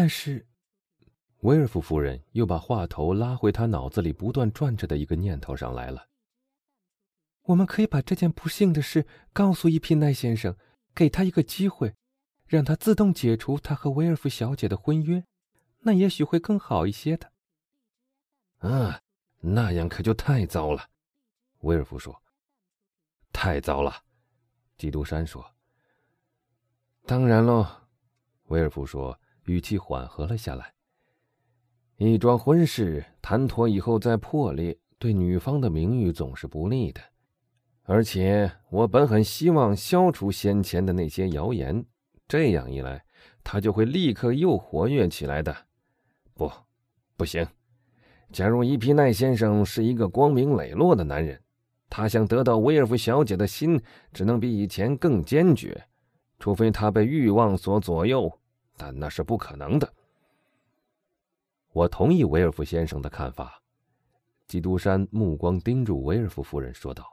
但是，威尔夫夫人又把话头拉回她脑子里不断转着的一个念头上来了。我们可以把这件不幸的事告诉伊皮奈先生，给他一个机会，让他自动解除他和威尔夫小姐的婚约，那也许会更好一些的。啊，那样可就太糟了，威尔夫说。太糟了，基督山说。当然喽，威尔夫说，语气缓和了下来。一桩婚事谈妥以后再破裂，对女方的名誉总是不利的。而且我本很希望消除先前的那些谣言，这样一来，他就会立刻又活跃起来的。不，不行。假如伊皮奈先生是一个光明磊落的男人，他想得到威尔夫小姐的心，只能比以前更坚决。除非他被欲望所左右，但那是不可能的。我同意维尔夫先生的看法。基督山目光盯住维尔夫夫人说道：“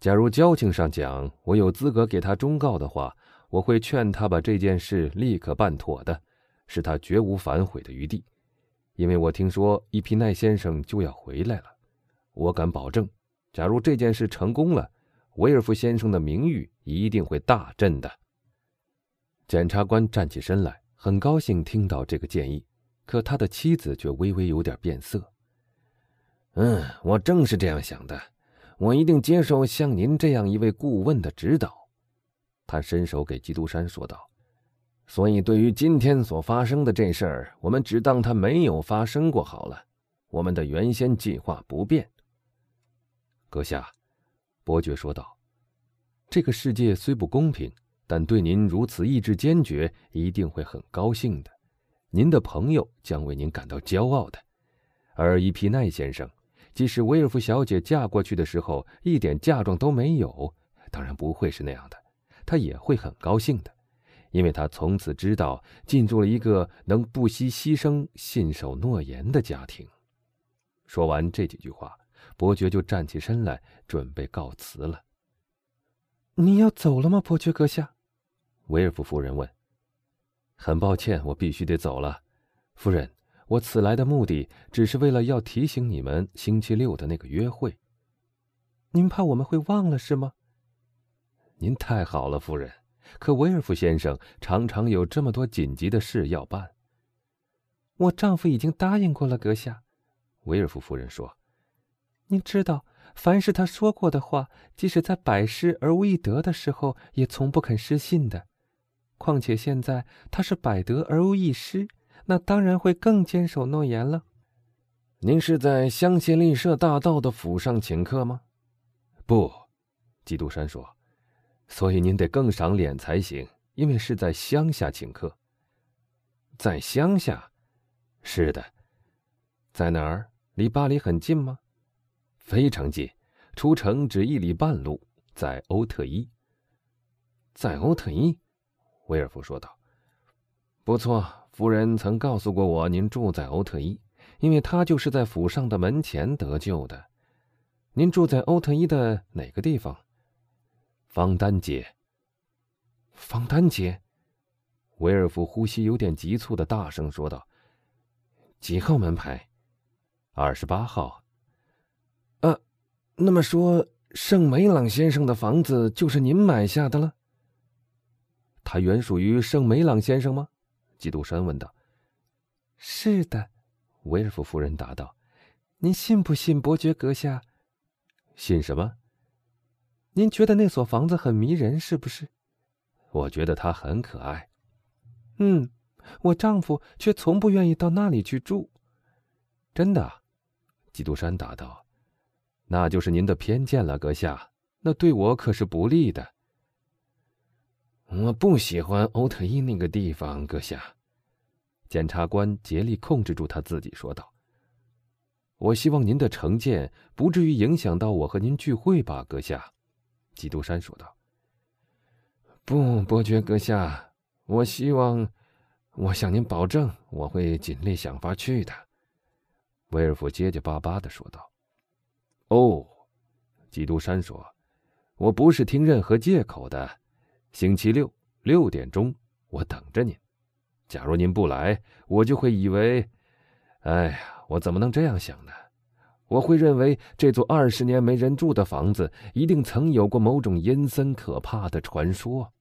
假如交情上讲，我有资格给他忠告的话，我会劝他把这件事立刻办妥的，使他绝无反悔的余地。因为我听说伊皮奈先生就要回来了，我敢保证，假如这件事成功了。”威尔夫先生的名誉一定会大振的。检察官站起身来，很高兴听到这个建议，可他的妻子却微微有点变色。嗯，我正是这样想的，我一定接受像您这样一位顾问的指导。他伸手给基督山说道：“所以，对于今天所发生的这事儿，我们只当它没有发生过好了。我们的原先计划不变。”阁下。伯爵说道：“这个世界虽不公平，但对您如此意志坚决，一定会很高兴的。您的朋友将为您感到骄傲的。而伊皮奈先生，即使威尔夫小姐嫁过去的时候一点嫁妆都没有，当然不会是那样的，他也会很高兴的，因为他从此知道进入了一个能不惜牺牲、信守诺言的家庭。”说完这几句话。伯爵就站起身来，准备告辞了。你要走了吗，伯爵阁下？维尔夫夫人问。很抱歉，我必须得走了，夫人。我此来的目的只是为了要提醒你们星期六的那个约会。您怕我们会忘了是吗？您太好了，夫人。可维尔夫先生常常有这么多紧急的事要办。我丈夫已经答应过了，阁下。维尔夫夫人说。您知道，凡是他说过的话，即使在百失而无一得的时候，也从不肯失信的。况且现在他是百得而无一失，那当然会更坚守诺言了。您是在香榭丽舍大道的府上请客吗？不，基督山说。所以您得更赏脸才行，因为是在乡下请客。在乡下？是的。在哪儿？离巴黎很近吗？非常近，出城只一里半路，在欧特伊。在欧特伊，威尔夫说道：“不错，夫人曾告诉过我您住在欧特伊，因为他就是在府上的门前得救的。您住在欧特伊的哪个地方？方丹街。方丹街。”威尔夫呼吸有点急促的大声说道：“几号门牌？二十八号。”那么说，圣梅朗先生的房子就是您买下的了？他原属于圣梅朗先生吗？基督山问道。是的，威尔夫夫人答道。您信不信，伯爵阁下？信什么？您觉得那所房子很迷人，是不是？我觉得它很可爱。嗯，我丈夫却从不愿意到那里去住。真的？基督山答道。那就是您的偏见了，阁下。那对我可是不利的。我不喜欢欧特伊那个地方，阁下。检察官竭力控制住他自己，说道：“我希望您的成见不至于影响到我和您聚会吧，阁下。”基督山说道。“不，伯爵阁下，我希望，我向您保证，我会尽力想法去的。”威尔夫结结巴巴的说道。哦，基督山说：“我不是听任何借口的。星期六六点钟，我等着您。”假如您不来，我就会以为……哎呀，我怎么能这样想呢？我会认为这座二十年没人住的房子一定曾有过某种阴森可怕的传说。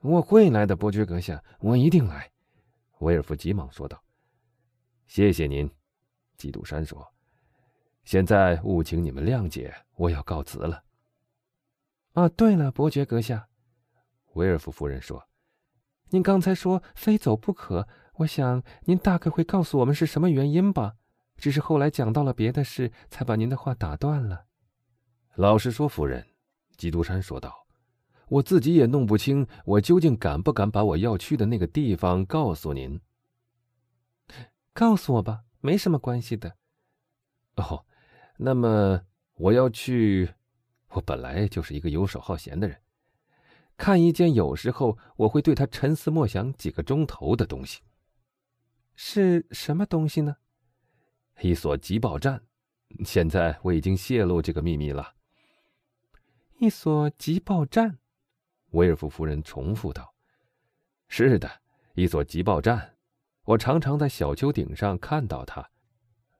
我会来的，伯爵阁下，我一定来。”威尔夫急忙说道。“谢谢您。”基督山说。“现在务请你们谅解，我要告辞了。”啊，对了，伯爵阁下，威尔夫夫人说：“您刚才说非走不可，我想您大概会告诉我们是什么原因吧？只是后来讲到了别的事，才把您的话打断了。”老实说，夫人，基督山说道：“我自己也弄不清，我究竟敢不敢把我要去的那个地方告诉您。告诉我吧，没什么关系的。哦，那么我要去。”我本来就是一个游手好闲的人，看一件有时候我会对他沉思默想几个钟头的东西。是什么东西呢？一所急报站。现在我已经泄露这个秘密了。一所急报站，威尔夫夫人重复道：“是的，一所急报站。我常常在小丘顶上看到它，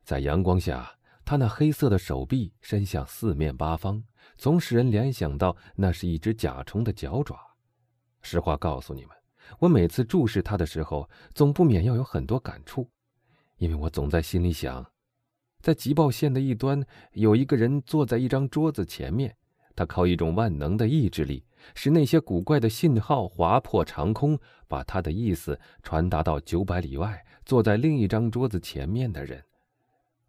在阳光下。”他那黑色的手臂伸向四面八方，总使人联想到那是一只甲虫的脚爪。实话告诉你们，我每次注视它的时候，总不免要有很多感触，因为我总在心里想，在急报线的一端有一个人坐在一张桌子前面，他靠一种万能的意志力，使那些古怪的信号划破长空，把他的意思传达到九百里外坐在另一张桌子前面的人。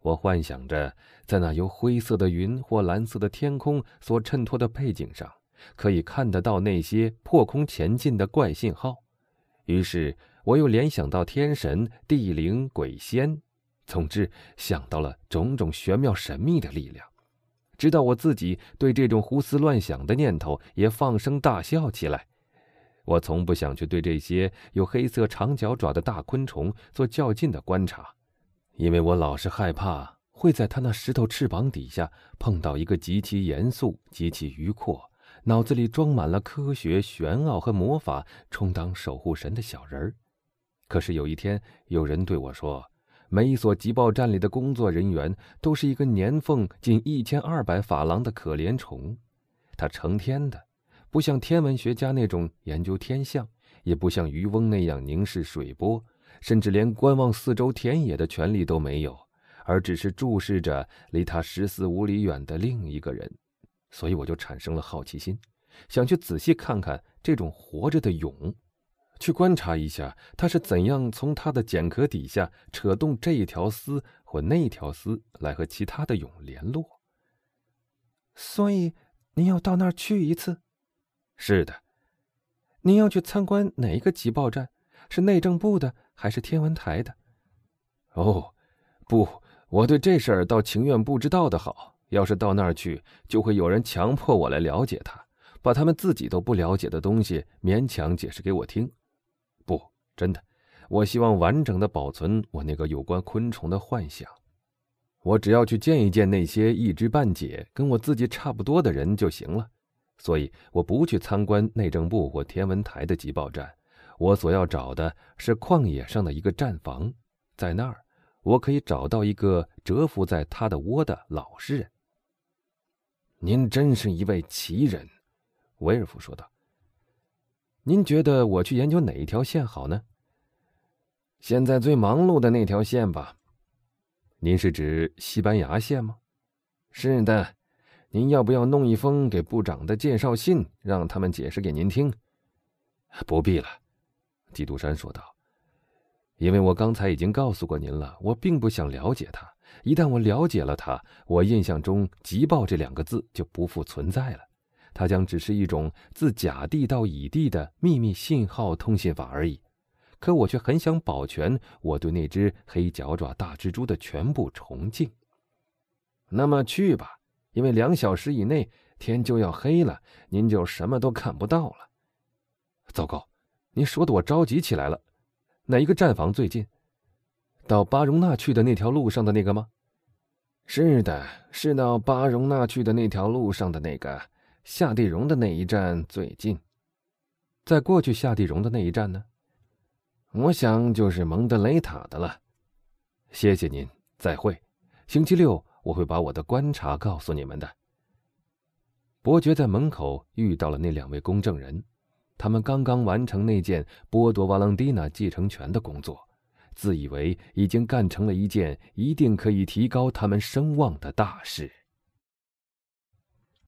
我幻想着，在那由灰色的云或蓝色的天空所衬托的背景上，可以看得到那些破空前进的怪信号。于是，我又联想到天神、地灵、鬼仙，总之想到了种种玄妙神秘的力量，直到我自己对这种胡思乱想的念头也放声大笑起来。我从不想去对这些有黑色长脚爪的大昆虫做较劲的观察。因为我老是害怕会在他那石头翅膀底下碰到一个极其严肃、极其愉阔、脑子里装满了科学、玄奥和魔法，充当守护神的小人儿。可是有一天，有人对我说：“每一所急报站里的工作人员都是一个年俸近一千二百法郎的可怜虫，他成天的，不像天文学家那种研究天象，也不像渔翁那样凝视水波。”甚至连观望四周田野的权利都没有，而只是注视着离他十四五里远的另一个人，所以我就产生了好奇心，想去仔细看看这种活着的蛹，去观察一下他是怎样从他的茧壳底下扯动这一条丝或那条丝来和其他的蛹联络。所以您要到那儿去一次？是的。您要去参观哪一个集报站？是内政部的？还是天文台的，哦，不，我对这事儿倒情愿不知道的好。要是到那儿去，就会有人强迫我来了解他，把他们自己都不了解的东西勉强解释给我听。不，真的，我希望完整的保存我那个有关昆虫的幻想。我只要去见一见那些一知半解、跟我自己差不多的人就行了。所以，我不去参观内政部或天文台的急报站。我所要找的是旷野上的一个战房，在那儿，我可以找到一个蛰伏在他的窝的老实人。您真是一位奇人，威尔夫说道。您觉得我去研究哪一条线好呢？现在最忙碌的那条线吧。您是指西班牙线吗？是的。您要不要弄一封给部长的介绍信，让他们解释给您听？不必了。基督山说道：“因为我刚才已经告诉过您了，我并不想了解它。一旦我了解了它，我印象中‘急报’这两个字就不复存在了，它将只是一种自甲地到乙地的秘密信号通信法而已。可我却很想保全我对那只黑脚爪大蜘蛛的全部崇敬。那么去吧，因为两小时以内天就要黑了，您就什么都看不到了。糟糕！”您说的我着急起来了，哪一个站房最近？到巴容纳去的那条路上的那个吗？是的，是到巴容纳去的那条路上的那个夏地荣的那一站最近。在过去夏地荣的那一站呢？我想就是蒙德雷塔的了。谢谢您，再会。星期六我会把我的观察告诉你们的。伯爵在门口遇到了那两位公证人，他们刚刚完成那件剥夺瓦朗蒂娜继承权的工作，自以为已经干成了一件一定可以提高他们声望的大事。